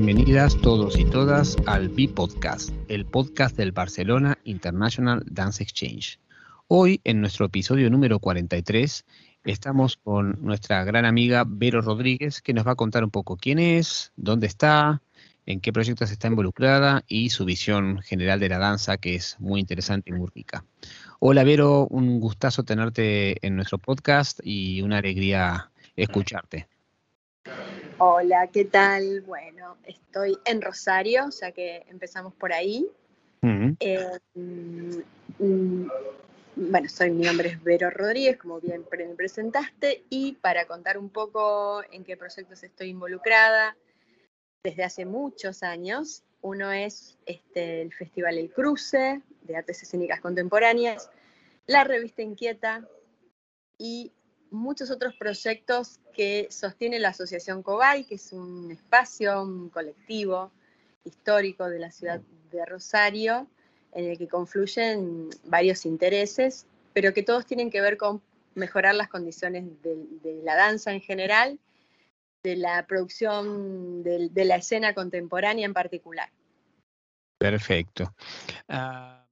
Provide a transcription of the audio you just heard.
bienvenidas todos y todas al B-Podcast, el podcast del Barcelona International Dance Exchange. Hoy, en nuestro episodio número 43, estamos con nuestra gran amiga Vero Rodríguez, que nos va a contar un poco quién es, dónde está, en qué proyectos está involucrada y su visión general de la danza, que es muy interesante y muy rica. Hola Vero, un gustazo tenerte en nuestro podcast y una alegría escucharte. Hola, ¿qué tal? Bueno, estoy en Rosario, ya que empezamos por ahí. Eh, mm, bueno, soy, mi nombre es Vero Rodríguez, como bien me presentaste, y para contar un poco en qué proyectos estoy involucrada desde hace muchos años, uno es este, el Festival El Cruce de Artes Escénicas Contemporáneas, la revista Inquieta y muchos otros proyectos que sostiene la Asociación Cobay, que es un espacio, un colectivo histórico de la ciudad de Rosario, en el que confluyen varios intereses, pero que todos tienen que ver con mejorar las condiciones de, la danza en general, de la producción de, la escena contemporánea en particular. Perfecto. Ah,